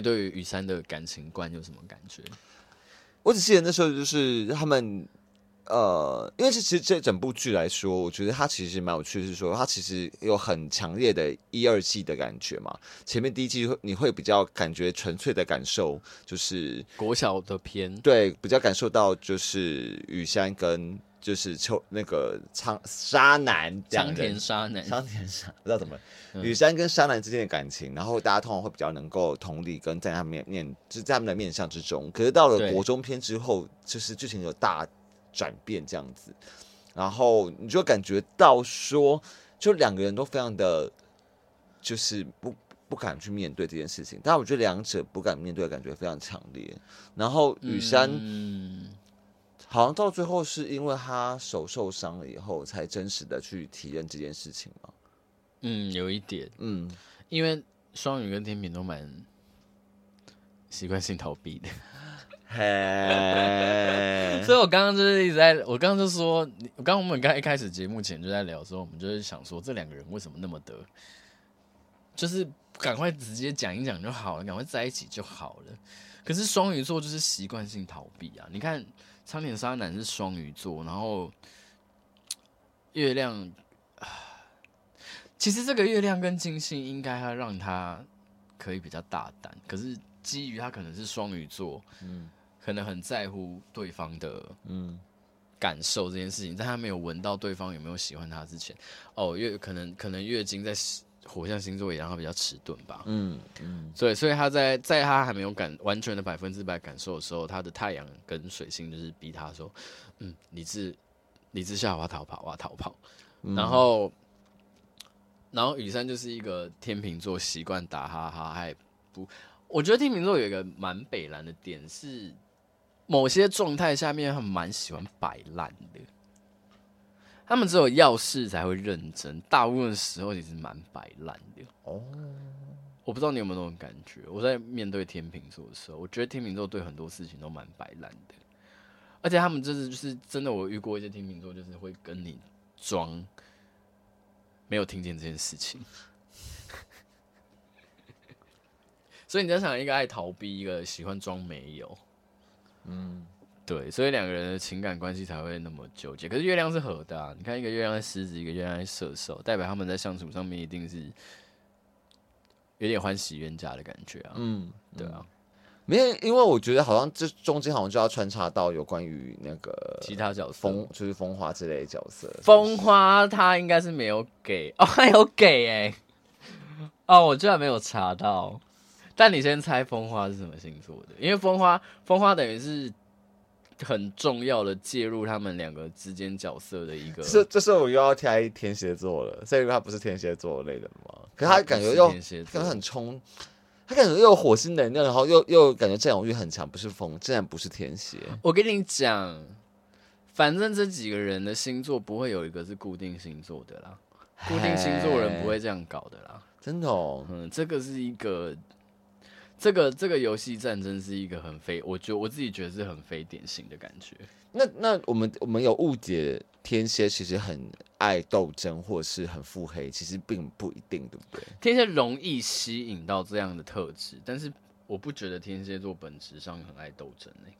对于雨山的感情观有什么感觉？我只记得那时候就是他们。呃，因为这其实这整部剧来说，我觉得它其实蛮有趣，是说它其实有很强烈的一二季的感觉嘛。前面第一季会你会比较感觉纯粹的感受，就是国小的片，对，比较感受到就是雨山跟就是秋那个苍沙男江田纱南，仓田沙不知道怎么，嗯、雨山跟沙男之间的感情，然后大家通常会比较能够同理跟在他们面面，就是在他们的面相之中。可是到了国中篇之后，就是剧情有大。转变这样子，然后你就感觉到说，就两个人都非常的，就是不不敢去面对这件事情。但我觉得两者不敢面对的感觉非常强烈。然后雨山，嗯，好像到最后是因为他手受伤了以后，才真实的去体验这件事情嘛。嗯，有一点，嗯，因为双鱼跟天秤都蛮习惯性逃避的。嘿，所以我刚刚就是一直在，我刚刚就说，我刚刚我们刚一开始节目前就在聊的时候，我们就是想说，这两个人为什么那么的，就是赶快直接讲一讲就好了，赶快在一起就好了。可是双鱼座就是习惯性逃避啊！你看苍田沙男是双鱼座，然后月亮，其实这个月亮跟金星应该要让他可以比较大胆，可是基于他可能是双鱼座，嗯。可能很在乎对方的嗯。感受这件事情，在他没有闻到对方有没有喜欢他之前，哦，月可能可能月经在火象星座也让他比较迟钝吧，嗯嗯，所以所以他在在他还没有感完全的百分之百感受的时候，他的太阳跟水星就是逼他说，嗯，理智理智下我要逃跑，我要逃跑，嗯、然后然后雨山就是一个天秤座，习惯打哈哈，还不，我觉得天秤座有一个蛮北蓝的点是。某些状态下面，他们蛮喜欢摆烂的。他们只有要事才会认真，大部分时候其实蛮摆烂的。哦，我不知道你有没有那种感觉。我在面对天秤座的时候，我觉得天秤座对很多事情都蛮摆烂的。而且他们就是就是真的，我遇过一些天秤座，就是会跟你装没有听见这件事情。所以你在想，一个爱逃避，一个喜欢装没有。嗯，对，所以两个人的情感关系才会那么纠结。可是月亮是合的啊，你看一个月亮在狮子，一个月亮在射手，代表他们在相处上面一定是有点欢喜冤家的感觉啊。嗯，对啊，没有，因为我觉得好像这中间好像就要穿插到有关于那个其他角色，风就是风花之类的角色。风花他应该是没有给哦，他有给哎、欸，哦，我居然没有查到。但你先猜风花是什么星座的？因为风花，风花等于是很重要的介入他们两个之间角色的一个。这这时候我又要猜天蝎座了，所以他不是天蝎座类的吗？可是他感觉又，他很冲，他感觉又有火星能量，然后又又感觉占有欲很强，不是风，竟然不是天蝎。我跟你讲，反正这几个人的星座不会有一个是固定星座的啦，固定星座人不会这样搞的啦，真的哦，嗯，这个是一个。这个这个游戏战争是一个很非，我觉得我自己觉得是很非典型的感觉。那那我们我们有误解天蝎其实很爱斗争或是很腹黑，其实并不一定，对不对？天蝎容易吸引到这样的特质，但是我不觉得天蝎座本质上很爱斗争呢。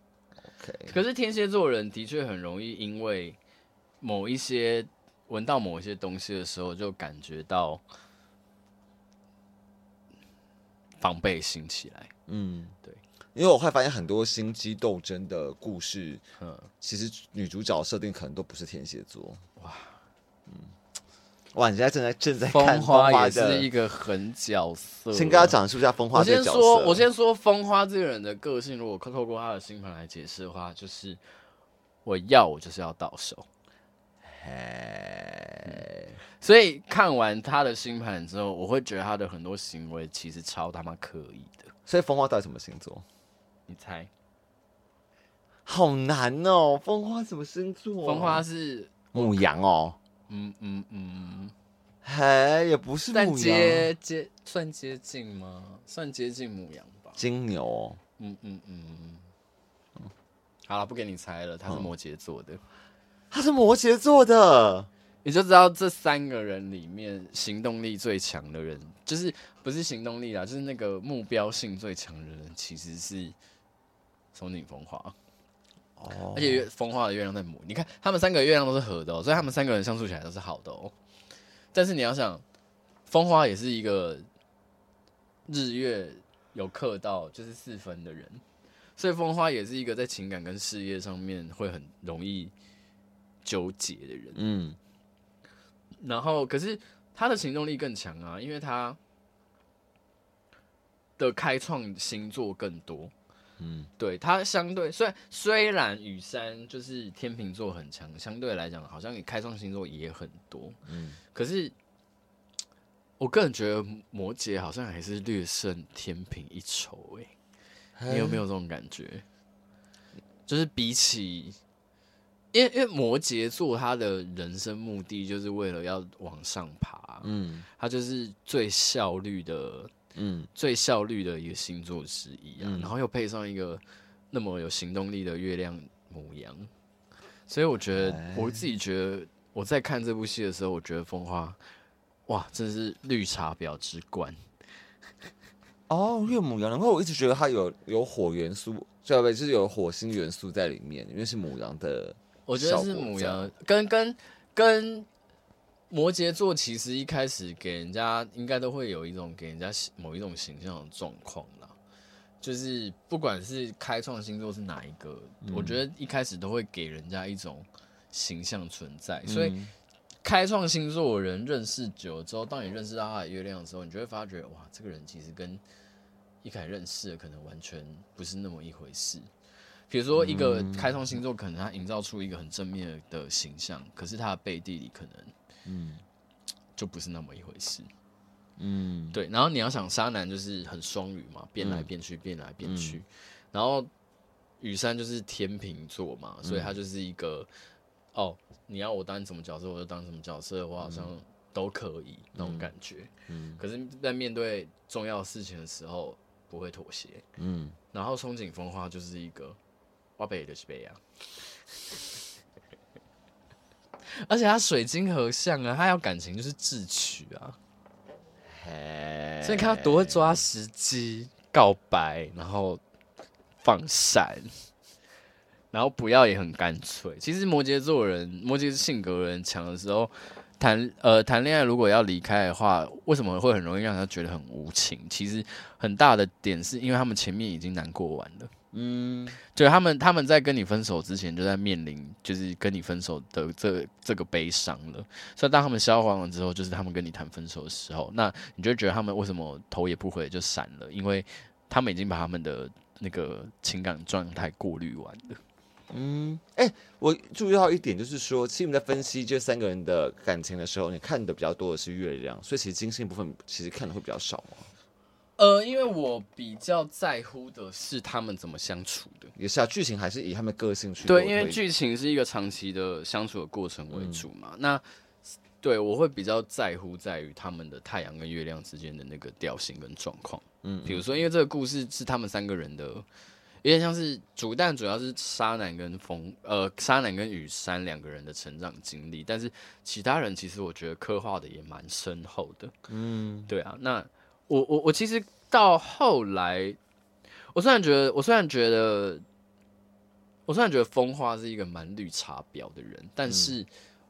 OK，可是天蝎座人的确很容易因为某一些闻到某一些东西的时候，就感觉到。防备心起来，嗯，对，因为我会发现很多心机斗争的故事，嗯，其实女主角设定可能都不是天蝎座，哇，嗯，哇，你现在正在正在看风花，也是一个狠角色，先跟他讲述一下风花这个角色。我先说，我先说风花这个人的个性，如果透过他的星盘来解释的话，就是我要我就是要到手。嘿，所以看完他的星盘之后，我会觉得他的很多行为其实超他妈刻意的。所以风花到底什么星座？你猜？好难哦！风花什么星座？风花是母羊哦。嗯嗯嗯，嘿，也不是牡羊，接接算接近吗？算接近母羊吧。金牛。嗯嗯嗯嗯。好了，不给你猜了，他是摩羯座的。他是摩羯座的，你就知道这三个人里面行动力最强的人，就是不是行动力啦，就是那个目标性最强的人，其实是松井风花。哦，而且风花的月亮在母，你看他们三个月亮都是合的哦，所以他们三个人相处起来都是好的哦。但是你要想，风花也是一个日月有克到就是四分的人，所以风花也是一个在情感跟事业上面会很容易纠结的人。嗯，然后可是他的行动力更强啊，因为他的开创星座更多。嗯，对，他相对虽然虽然雨山就是天秤座很强，相对来讲好像你开创星座也很多，嗯，可是我个人觉得摩羯好像还是略胜天秤一筹，哎，你有没有这种感觉？就是比起，因为因为摩羯座他的人生目的就是为了要往上爬，嗯，他就是最效率的。嗯，最效率的一个星座之一啊，嗯、然后又配上一个那么有行动力的月亮母羊，所以我觉得、欸、我自己觉得我在看这部戏的时候，我觉得风花哇，真是绿茶婊之冠 哦，月母羊。然后我一直觉得它有有火元素，对不对？就是有火星元素在里面，因为是母羊的。我觉得是母羊，跟跟跟。摩羯座其实一开始给人家应该都会有一种给人家某一种形象的状况啦，就是不管是开创星座是哪一个，嗯、我觉得一开始都会给人家一种形象存在。所以开创星座的人认识久了之后，当你认识到他的月亮的时候，你就会发觉哇，这个人其实跟一开始认识的可能完全不是那么一回事。比如说一个开创星座，可能他营造出一个很正面的形象，可是他的背地里可能。嗯，就不是那么一回事。嗯，对。然后你要想，沙男就是很双鱼嘛，变来变去，变来变去。然后雨山就是天秤座嘛，所以他就是一个哦，你要我当什么角色，我就当什么角色，我好像都可以那种感觉。嗯，可是，在面对重要事情的时候，不会妥协。嗯，然后松井风花就是一个我背就是背啊。而且他水晶合相啊，他要感情就是智取啊，所以看他多会抓时机告白，然后放闪，然后不要也很干脆。其实摩羯座人，摩羯是性格人强的时候，谈呃谈恋爱如果要离开的话，为什么会很容易让他觉得很无情？其实很大的点是因为他们前面已经难过完了。嗯，对，他们他们在跟你分手之前就在面临，就是跟你分手的这这个悲伤了。所以当他们消化完之后，就是他们跟你谈分手的时候，那你就觉得他们为什么头也不回就闪了？因为他们已经把他们的那个情感状态过滤完了。嗯，哎、欸，我注意到一点，就是说，其实你在分析这三个人的感情的时候，你看的比较多的是月亮，所以其实金星部分其实看的会比较少嘛。呃，因为我比较在乎的是他们怎么相处的，也是啊，剧情还是以他们个性去对，因为剧情是一个长期的相处的过程为主嘛。嗯、那对我会比较在乎在于他们的太阳跟月亮之间的那个调性跟状况。嗯，比如说，因为这个故事是他们三个人的，有点像是主弹，主要是沙男跟风，呃，沙男跟雨山两个人的成长经历，但是其他人其实我觉得刻画的也蛮深厚的。嗯，对啊，那。我我我其实到后来，我虽然觉得，我虽然觉得，我虽然觉得风花是一个蛮绿茶婊的人，但是、嗯、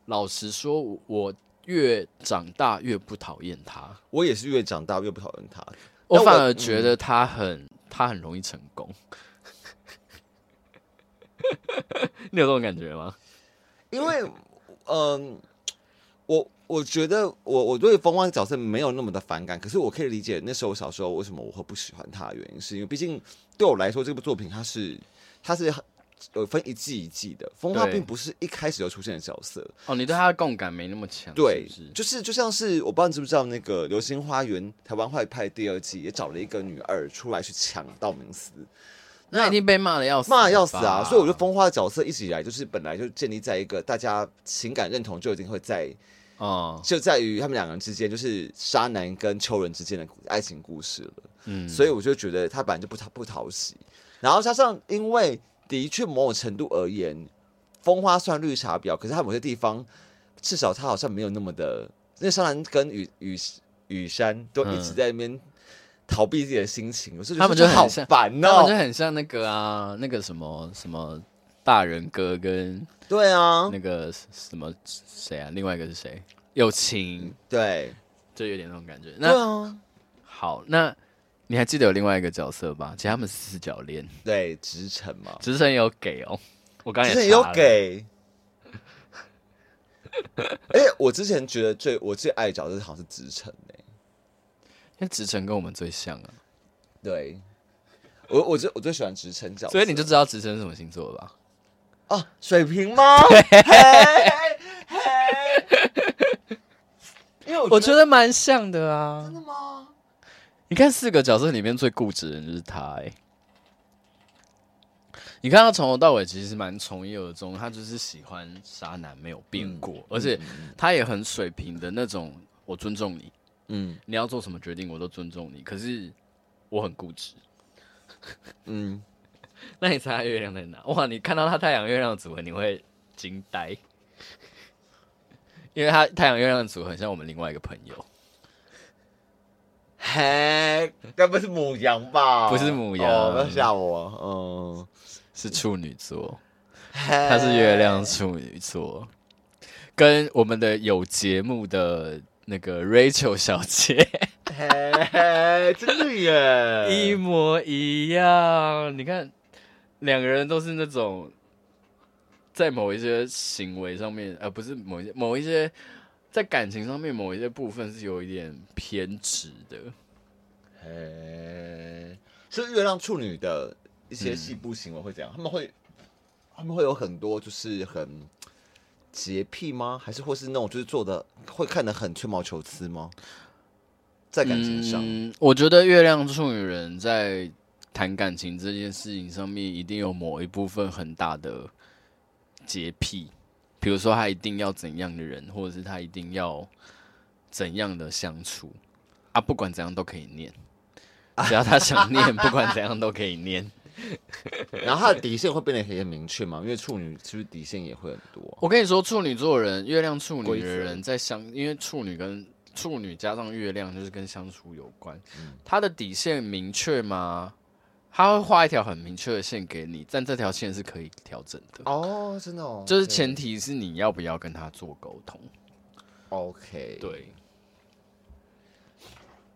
老实说，我越长大越不讨厌他。我也是越长大越不讨厌他。我反而觉得他很、嗯、他很容易成功。你有这种感觉吗？因为，嗯、呃，我。我觉得我我对风花的角色没有那么的反感，可是我可以理解那时候我小时候为什么我会不喜欢他的原因，是因为毕竟对我来说这部作品它是它是有分一季一季的，风花并不是一开始就出现的角色。哦，你对他的共感没那么强。对，是是就是就像是我不知道你知不知道那个《流星花园》台湾坏派第二季也找了一个女二出来去抢道明寺，那一定被骂的要死，骂的要死啊！所以我觉得风花的角色一直以来就是本来就建立在一个大家情感认同就已经会在。哦，就在于他们两个人之间，就是沙男跟秋人之间的爱情故事了。嗯，所以我就觉得他本来就不讨不讨喜，然后加上因为的确某种程度而言，风花算绿茶婊，可是他某些地方至少他好像没有那么的，因为纱南跟雨雨雨山都一直在那边逃避自己的心情，我、嗯、是觉得他们就好烦哦，他们就很像那个啊，那个什么什么大人哥跟对啊，那个什么谁啊，另外一个是谁？友情对，就有点那种感觉。那、啊、好，那你还记得有另外一个角色吧？其实他们是四角恋，对，直城嘛，直城有给哦，我刚才也有给。哎、欸，我之前觉得最我最爱的角色好像是直城呢，因为直城跟我们最像啊。对，我我最我最喜欢直城角色，所以你就知道直城是什么星座了吧？哦，水瓶吗？因为我觉得蛮像的啊。真的吗？你看四个角色里面最固执的人就是他哎。你看他从头到尾其实蛮从一而终，他就是喜欢渣男没有变过，嗯、而且他也很水平的那种，我尊重你，嗯，你要做什么决定我都尊重你，可是我很固执，嗯，那你猜他月亮在哪？哇，你看到他太阳月亮的组合你会惊呆，因为他太阳月亮的组合很像我们另外一个朋友，嘿，该不是母羊吧？不是母羊，不要吓我，嗯。是处女座，他是月亮处女座，跟我们的有节目的那个 Rachel 小姐，嘿真的耶，一模一样。你看，两个人都是那种在某一些行为上面，而不是某一些某一些在感情上面某一些部分是有一点偏执的。是月亮处女的。一些细部行为会怎样？嗯、他们会，他们会有很多就是很洁癖吗？还是或是那种就是做的会看得很吹毛求疵吗？在感情上，嗯、我觉得月亮处女人在谈感情这件事情上面，一定有某一部分很大的洁癖。比如说，他一定要怎样的人，或者是他一定要怎样的相处啊？不管怎样都可以念，只要他想念，不管怎样都可以念。然后他的底线会变得很明确嘛？因为处女是不是底线也会很多？我跟你说，处女座人，月亮处女的人在相，因为处女跟处女加上月亮就是跟相处有关。嗯、他的底线明确吗？他会画一条很明确的线给你，但这条线是可以调整的。哦，真的哦，就是前提是你要不要跟他做沟通。OK，对。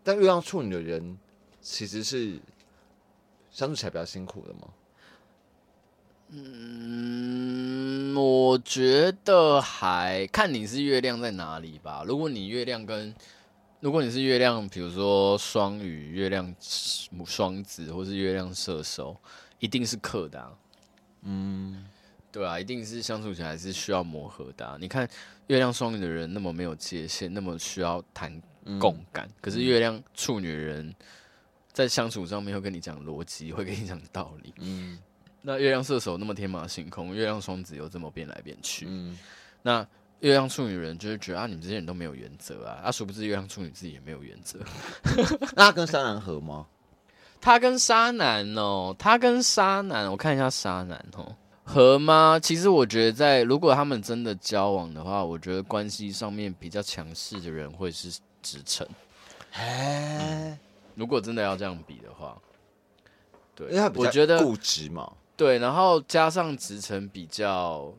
但月亮处女的人其实是。相处起来比较辛苦的吗？嗯，我觉得还看你是月亮在哪里吧。如果你月亮跟，如果你是月亮，比如说双鱼、月亮双子，或是月亮射手，一定是克的啊。嗯，对啊，一定是相处起来是需要磨合的啊。你看月亮双鱼的人那么没有界限，那么需要谈共感，嗯，可是月亮处女人。在相处上面会跟你讲逻辑，会跟你讲道理。嗯，那月亮射手那么天马行空，月亮双子又这么变来变去。嗯，那月亮处女人就是觉得啊，你们这些人都没有原则啊，啊，殊不知月亮处女自己也没有原则。那他跟沙男合吗？他跟沙男哦，他跟沙男，我看一下沙男哦，合吗？其实我觉得在如果他们真的交往的话，我觉得关系上面比较强势的人会是直诚。哎。嗯如果真的要这样比的话，对，因为他比较固执嘛，对，然后加上直诚比较，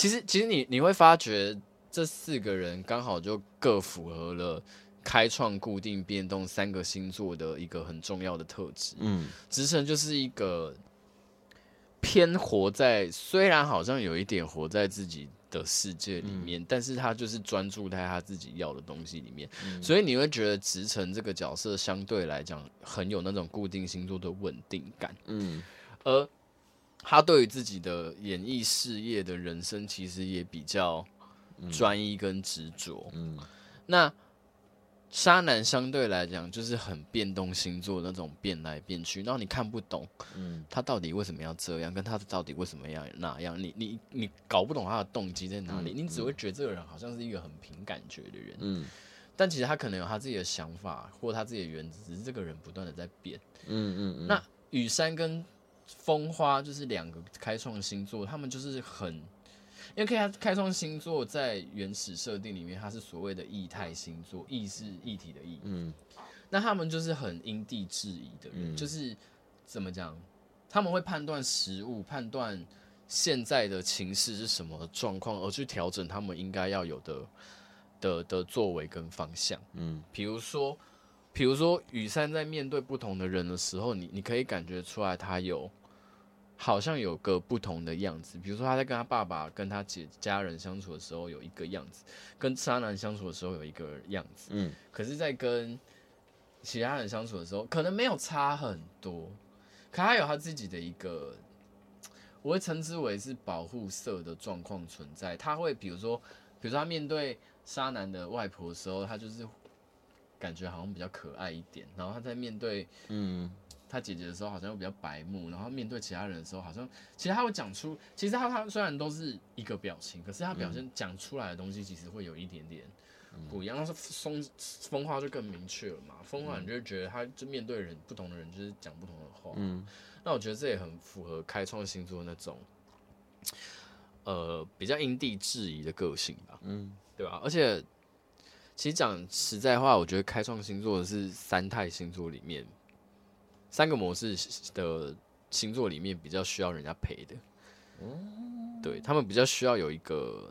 其实其实你你会发觉这四个人刚好就各符合了开创、固定、变动三个星座的一个很重要的特质。嗯，直城就是一个偏活在，虽然好像有一点活在自己。的世界里面，嗯、但是他就是专注在他自己要的东西里面，嗯、所以你会觉得直成这个角色相对来讲很有那种固定星座的稳定感，嗯，而他对于自己的演艺事业的人生其实也比较专一跟执着，嗯，那。渣男相对来讲就是很变动星座那种变来变去，然后你看不懂，嗯，他到底为什么要这样，跟他到底为什么要那样，你你你搞不懂他的动机在哪里，嗯、你只会觉得这个人好像是一个很凭感觉的人，嗯，但其实他可能有他自己的想法或他自己的原则，只是这个人不断的在变，嗯嗯嗯。那雨山跟风花就是两个开创星座，他们就是很因为开开创星座在原始设定里面，它是所谓的异态星座，异是异体的异。嗯，那他们就是很因地制宜的人，嗯、就是怎么讲，他们会判断食物，判断现在的情势是什么状况，而去调整他们应该要有的的的作为跟方向。嗯，比如说，比如说雨山在面对不同的人的时候，你你可以感觉出来，他有。好像有个不同的样子，比如说他在跟他爸爸、跟他姐家人相处的时候有一个样子，跟渣男相处的时候有一个样子，嗯，可是，在跟其他人相处的时候，可能没有差很多，可他有他自己的一个，我会称之为是保护色的状况存在。他会比如说，比如说他面对渣男的外婆的时候，他就是感觉好像比较可爱一点，然后他在面对，嗯。他姐姐的时候好像又比较白目，然后面对其他人的时候好像，其实他会讲出，其实他他虽然都是一个表情，可是他表现讲出来的东西其实会有一点点不一样。但是风风化就更明确了嘛，风化你就会觉得他就面对人不同的人就是讲不同的话。嗯，那我觉得这也很符合开创星座那种，呃，比较因地制宜的个性吧。嗯，对吧？而且其实讲实在话，我觉得开创星座是三太星座里面。三个模式的星座里面比较需要人家陪的，对，他们比较需要有一个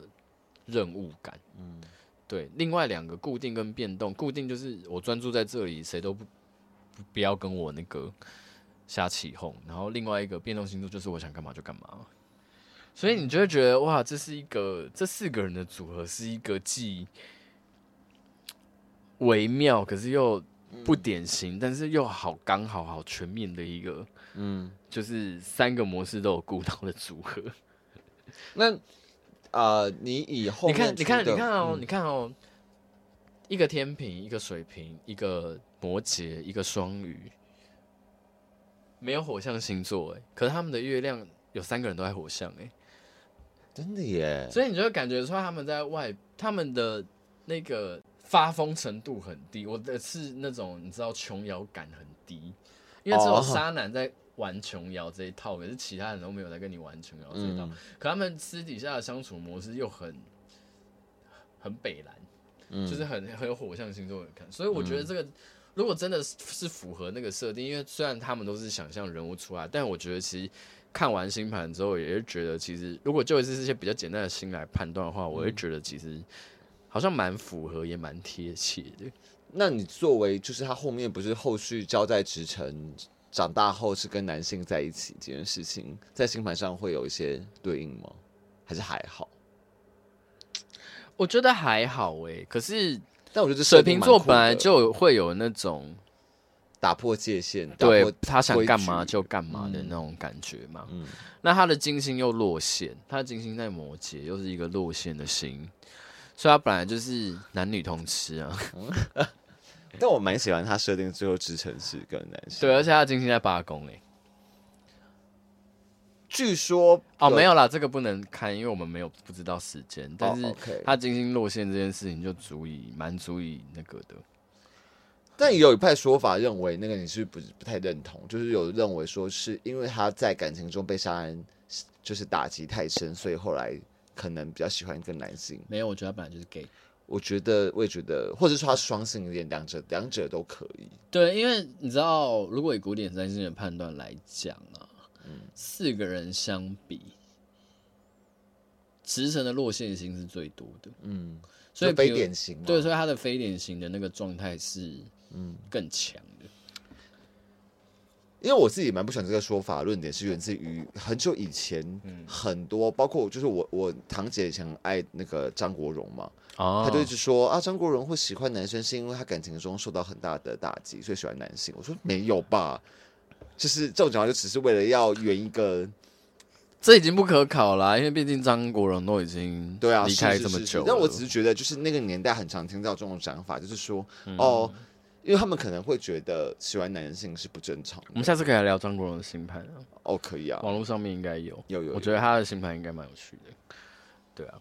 任务感，嗯，对。另外两个固定跟变动，固定就是我专注在这里，谁都不不要跟我那个瞎起哄。然后另外一个变动星座就是我想干嘛就干嘛。所以你就会觉得哇，这是一个这四个人的组合是一个既微妙，可是又。不典型，但是又好刚好好全面的一个，嗯，就是三个模式都有顾到的组合。那呃，你以后你看，你看，你看哦，嗯、你看哦，一个天平，一个水瓶，一个摩羯，一个双鱼，没有火象星座哎，可是他们的月亮有三个人都在火象哎，真的耶！所以你就会感觉出来他们在外，他们的那个。发疯程度很低，我的是那种你知道琼瑶感很低，因为只有渣男在玩琼瑶这一套，可是其他人都没有在跟你玩琼瑶这一套。嗯、可他们私底下的相处模式又很很北蓝，嗯、就是很很有火象星座的看，所以我觉得这个、嗯、如果真的是符合那个设定，因为虽然他们都是想象人物出来，但我觉得其实看完星盘之后，也是觉得其实如果就是这些比较简单的星来判断的话，我会觉得其实。好像蛮符合，也蛮贴切的。那你作为就是他后面不是后续交代直成长大后是跟男性在一起这件事情，在星盘上会有一些对应吗？还是还好？我觉得还好哎、欸。可是，但我觉得水瓶座本来就会有那种打破界限，对他想干嘛就干嘛的那种感觉嘛。嗯，那他的金星又落陷，他的金星在摩羯，又是一个落陷的星。所以他本来就是男女通吃啊，但我蛮喜欢他设定最后支撑是个男生。对，而且他金星在八宫诶。据说哦，没有啦，这个不能看，因为我们没有不知道时间。但是他金星落线这件事情就足以蛮足以那个的。但也有一派说法认为，那个你是不是不太认同？就是有认为说是因为他在感情中被杀人就是打击太深，所以后来。可能比较喜欢一个男性，没有，我觉得他本来就是 gay。我觉得，我也觉得，或者说他双性恋，两者两者都可以。对，因为你知道，如果以古典三星的判断来讲啊，嗯，四个人相比，直神的落线型是最多的，嗯，所以非典型，对，所以他的非典型的那个状态是，嗯，更强。因为我自己蛮不喜欢这个说法，论点是源自于很久以前，很多包括就是我我堂姐以前爱那个张国荣嘛，哦、他就一直说啊，张国荣会喜欢男生是因为他感情中受到很大的打击，所以喜欢男性。我说没有吧，就是这种讲话就只是为了要圆一个，这已经不可考了，因为毕竟张国荣都已经对啊离开这么久了。但我只是觉得，就是那个年代很常听到这种讲法，就是说、嗯、哦。因为他们可能会觉得喜欢男性是不正常的。我们下次可以来聊张国荣的星盘啊。哦，可以啊，网络上面应该有，有有，有。我觉得他的星盘应该蛮有趣的。对啊，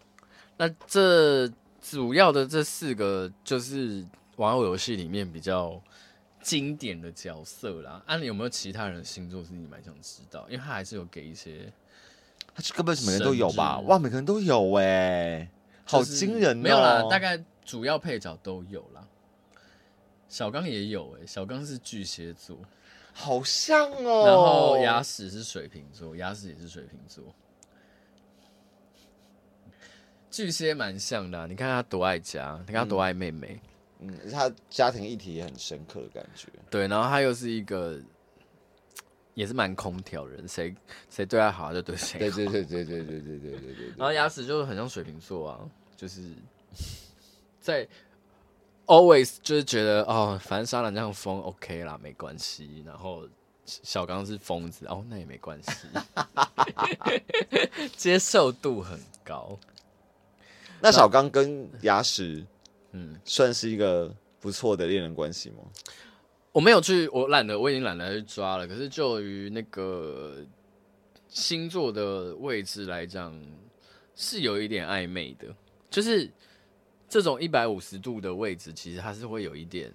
那这主要的这四个就是玩偶游戏里面比较经典的角色啦。啊，你有没有其他人的星座是你蛮想知道？因为他还是有给一些他根本是每个人都有吧？哇，每个人都有哎、欸，好惊人、哦！没有啦，大概主要配角都有啦。小刚也有哎、欸，小刚是巨蟹座，好像哦。然后牙齿是水瓶座，牙齿也是水瓶座。巨蟹蛮像的、啊，你看他多爱家，你看他多爱妹妹，嗯，他家庭议题也很深刻的感觉。对，然后他又是一个，也是蛮空调人，谁谁对他好就对谁。对对对对对对对对对对。然后牙齿就很像水瓶座啊，就是 在 always 就是觉得哦，反正沙朗这样疯 OK 啦，没关系。然后小刚是疯子，哦，那也没关系，接受度很高。那小刚跟牙齿，嗯，算是一个不错的恋人关系吗？我没有去，我懒得，我已经懒得去抓了。可是就于那个星座的位置来讲，是有一点暧昧的。就是这种一百五十度的位置，其实它是会有一点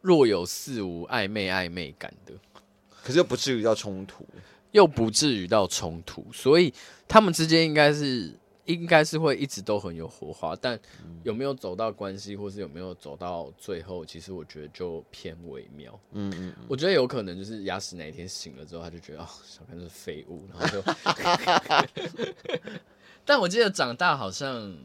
若有似无暧昧暧昧感的。可是又不至于到冲突，又不至于到冲突，所以他们之间应该是。应该是会一直都很有火花，但有没有走到关系，或是有没有走到最后，其实我觉得就偏微妙。嗯嗯，我觉得有可能就是牙齿哪一天醒了之后，他就觉得哦，小刚是废物，然后就。但我记得长大好像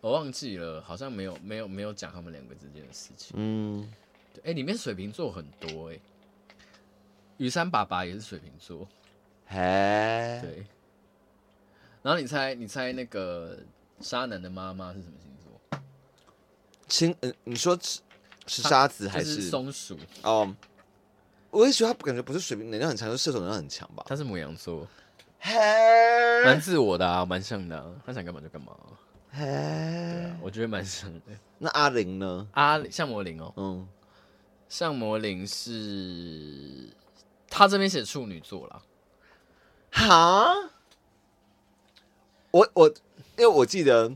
我忘记了，好像没有没有没有讲他们两个之间的事情。嗯，哎、欸，里面水瓶座很多哎、欸，雨山爸爸也是水瓶座，嘿，对。然后你猜，你猜那个沙男的妈妈是什么星座？青，嗯、呃，你说是是沙子还是，是松鼠？哦，um, 我也觉得他感觉不是水瓶能量很强，就是射手能量很强吧？他是母羊座，嘿，蛮自我的啊，蛮像的、啊，他想干嘛就干嘛，嘿，对啊，我觉得蛮像的。那阿玲呢？阿玲，向魔灵哦，嗯，像魔灵是他这边写处女座了，哈。我我，因为我记得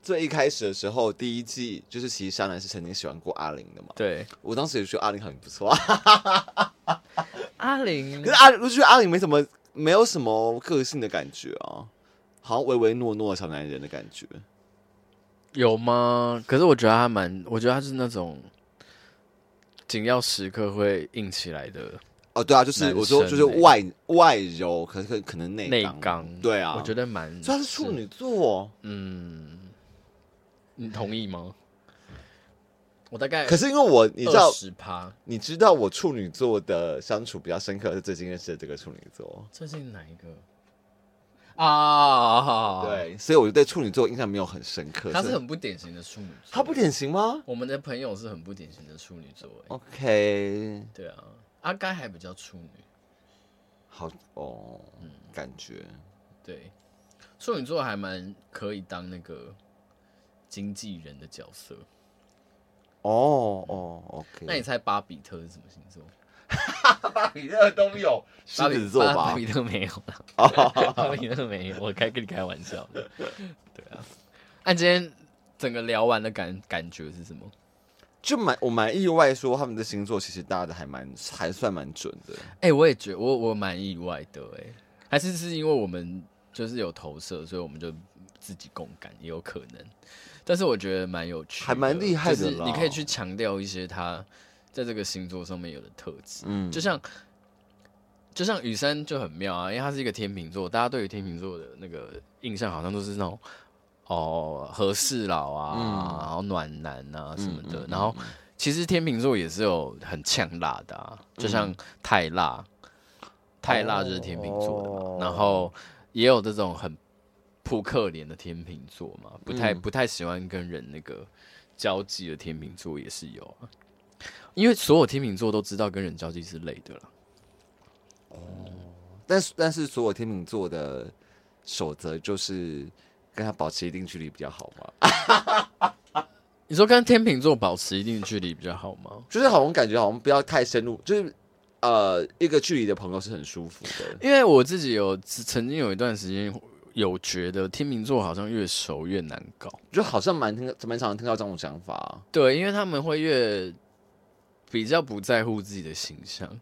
最一开始的时候，第一季就是其实山南是曾经喜欢过阿玲的嘛。对，我当时也觉得阿玲很不错啊。阿玲，可是阿，我觉得阿玲没什么，没有什么个性的感觉啊，好像唯唯诺诺的小男人的感觉。有吗？可是我觉得他蛮，我觉得他是那种紧要时刻会硬起来的。哦，对啊，就是我说，就是外外柔，可是可能内内刚，对啊，我觉得蛮，他是处女座，嗯，你同意吗？我大概，可是因为我你知道十趴，你知道我处女座的相处比较深刻，是最近认识的这个处女座，最近哪一个啊？对，所以我就对处女座印象没有很深刻，他是很不典型的处女座，他不典型吗？我们的朋友是很不典型的处女座，OK，对啊。阿该还比较处女，好哦，嗯，感觉对，处女座还蛮可以当那个经纪人的角色。哦哦，OK。那你猜巴比特是什么星座？巴比特都有 狮子座吧？巴比特没有了，巴比特没有，我开跟你开玩笑的。对啊，那今天整个聊完的感感觉是什么？就蛮我蛮意外，说他们的星座其实搭的还蛮还算蛮准的。哎、欸，我也觉得我我蛮意外的哎、欸，还是是因为我们就是有投射，所以我们就自己共感也有可能。但是我觉得蛮有趣，还蛮厉害的。就是你可以去强调一些他在这个星座上面有的特质，嗯，就像就像雨山就很妙啊，因为他是一个天秤座，大家对于天秤座的那个印象好像都是那种。哦，和事佬啊，嗯、然后暖男啊什么的，嗯嗯嗯、然后其实天秤座也是有很呛辣的啊，就像太辣，嗯、太辣就是天秤座的嘛，哦、然后也有这种很扑克脸的天秤座嘛，不太、嗯、不太喜欢跟人那个交际的天秤座也是有啊，因为所有天秤座都知道跟人交际是累的了。哦，但是但是所有天秤座的守则就是。跟他保持一定距离比较好吗？你说跟天秤座保持一定距离比较好吗？就是好像感觉好像不要太深入，就是呃一个距离的朋友是很舒服的。因为我自己有曾经有一段时间有觉得天秤座好像越熟越难搞，就好像蛮听蛮常听到这种想法啊。对，因为他们会越比较不在乎自己的形象。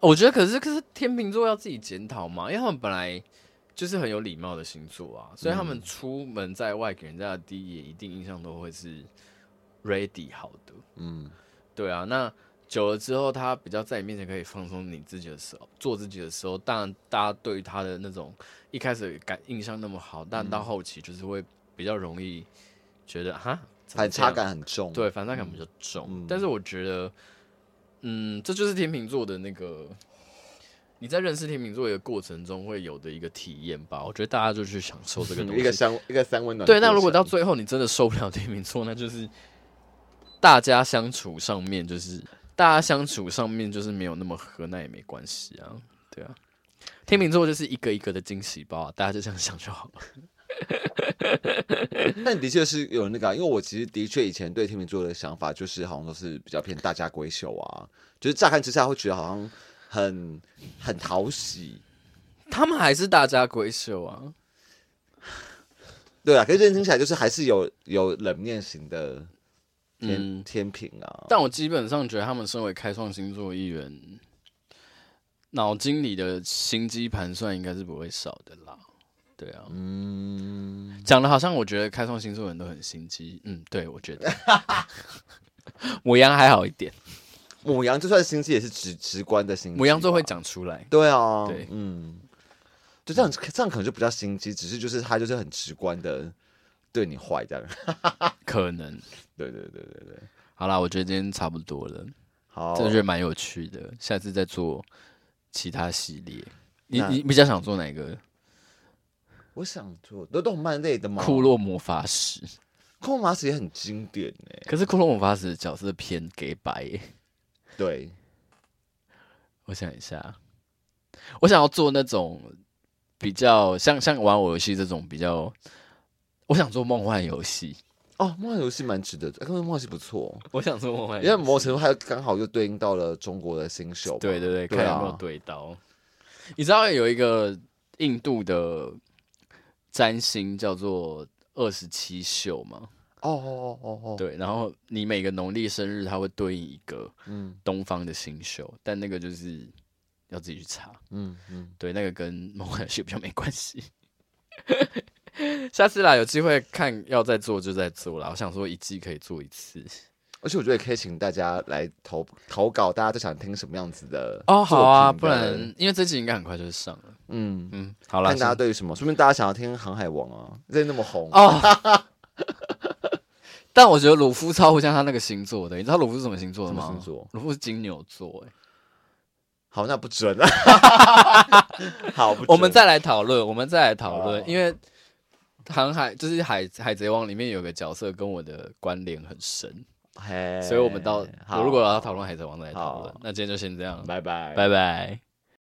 我觉得可是可是天秤座要自己检讨嘛，因为他们本来。就是很有礼貌的星座啊，所以他们出门在外给人家的第一眼一定印象都会是 ready 好的。嗯，对啊，那久了之后，他比较在你面前可以放松你自己的时候，做自己的时候，当然大家对于他的那种一开始感印象那么好，但到后期就是会比较容易觉得哈。反差感很重，对，反差感比较重。嗯、但是我觉得，嗯，这就是天秤座的那个，你在认识天秤座的过程中会有的一个体验吧。我觉得大家就去享受这个 东西，一个三一个三温暖。对，那如果到最后你真的受不了天秤座，那就是大家相处上面就是大家相处上面就是没有那么合，那也没关系啊。对啊，天秤座就是一个一个的惊喜包啊，大家就这样想就好了。但的确是有那个、啊，因为我其实的确以前对天秤座的想法就是好像都是比较偏大家闺秀啊，就是乍看之下会觉得好像很很讨喜，他们还是大家闺秀啊，对啊，可是认真听起来就是还是有有冷面型的天、嗯、天平啊，但我基本上觉得他们身为开创星座一员，脑筋里的心机盘算应该是不会少的啦。对啊，嗯，讲的好像我觉得开创星座的人都很心机，嗯，对，我觉得。母羊还好一点，母羊就算心机也是直直观的心机，母羊座会讲出来，对啊，对，嗯，就这样这样可能就不叫心机，只是就是他就是很直观的对你坏这样，可能，对对对对对，好啦，我觉得今天差不多了，好，这就蛮有趣的，下次再做其他系列，你你比较想做哪个？我想做都动漫类的吗？库洛魔法使，库洛魔法使也很经典哎。可是库洛魔法使的角色偏给白。对，我想一下，我想要做那种比较像像玩偶游戏这种比较，我想做梦幻游戏。哦，梦幻游戏蛮值得的，因为梦幻游戏不错。我想做梦幻，因为某程度还刚好又对应到了中国的新秀。对对对，看有没有对到。你知道有一个印度的。占星叫做二十七宿嘛？哦哦哦哦哦，对，然后你每个农历生日，它会对应一个嗯东方的星宿，嗯、但那个就是要自己去查，嗯嗯，对，那个跟梦幻游戏比较没关系。下次啦，有机会看要再做就再做啦。我想说一季可以做一次。而且我觉得也可以请大家来投投稿，大家都想听什么样子的哦？好啊，不然因为这集应该很快就上了。嗯嗯，好了，看大家对于什么，说明大家想要听《航海王》啊，这那么红哦。但我觉得鲁夫超不像他那个星座的，你知道鲁夫是什么星座的吗？星座？鲁夫是金牛座，哎，好，那不准啊。好，我们再来讨论，我们再来讨论，因为航海就是海海贼王里面有个角色跟我的关联很深。嘿，所以我们到，我如果要讨论海贼王再来讨论，那今天就先这样，拜拜，拜拜。